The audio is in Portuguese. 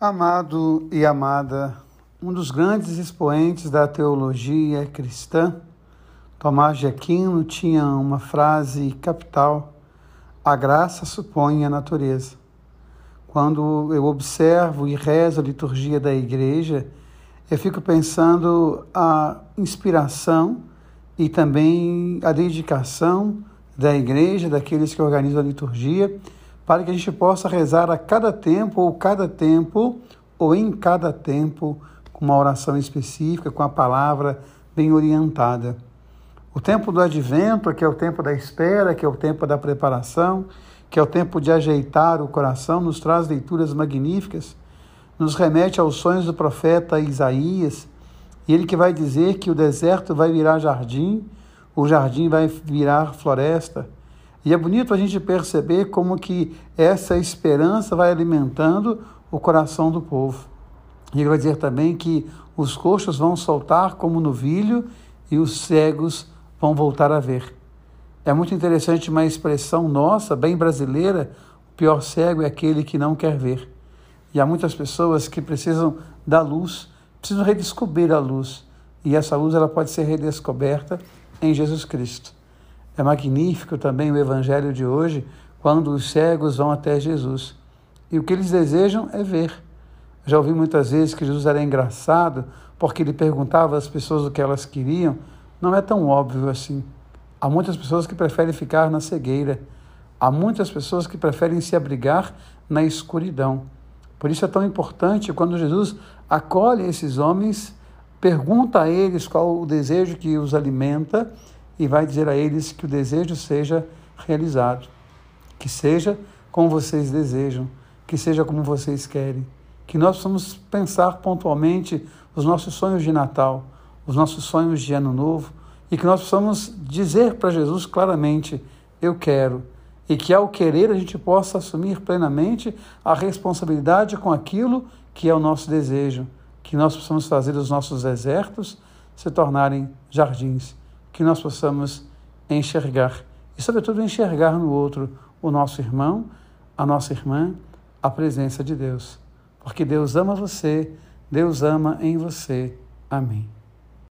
Amado e amada, um dos grandes expoentes da teologia cristã, Tomás de Aquino, tinha uma frase capital: A graça supõe a natureza. Quando eu observo e rezo a liturgia da igreja, eu fico pensando a inspiração e também a dedicação da igreja, daqueles que organizam a liturgia para que a gente possa rezar a cada tempo, ou cada tempo, ou em cada tempo, com uma oração específica, com a palavra bem orientada. O tempo do advento, que é o tempo da espera, que é o tempo da preparação, que é o tempo de ajeitar o coração, nos traz leituras magníficas, nos remete aos sonhos do profeta Isaías, e ele que vai dizer que o deserto vai virar jardim, o jardim vai virar floresta, e é bonito a gente perceber como que essa esperança vai alimentando o coração do povo. E ele vai dizer também que os coxos vão soltar como novilho e os cegos vão voltar a ver. É muito interessante uma expressão nossa, bem brasileira, o pior cego é aquele que não quer ver. E há muitas pessoas que precisam da luz, precisam redescobrir a luz. E essa luz ela pode ser redescoberta em Jesus Cristo. É magnífico também o evangelho de hoje, quando os cegos vão até Jesus. E o que eles desejam é ver. Já ouvi muitas vezes que Jesus era engraçado porque ele perguntava às pessoas o que elas queriam. Não é tão óbvio assim. Há muitas pessoas que preferem ficar na cegueira. Há muitas pessoas que preferem se abrigar na escuridão. Por isso é tão importante quando Jesus acolhe esses homens, pergunta a eles qual o desejo que os alimenta e vai dizer a eles que o desejo seja realizado, que seja como vocês desejam, que seja como vocês querem, que nós possamos pensar pontualmente os nossos sonhos de Natal, os nossos sonhos de Ano Novo e que nós possamos dizer para Jesus claramente: Eu quero. E que ao querer a gente possa assumir plenamente a responsabilidade com aquilo que é o nosso desejo, que nós possamos fazer os nossos desertos se tornarem jardins que nós possamos enxergar e, sobretudo, enxergar no outro o nosso irmão, a nossa irmã, a presença de Deus. Porque Deus ama você, Deus ama em você. Amém.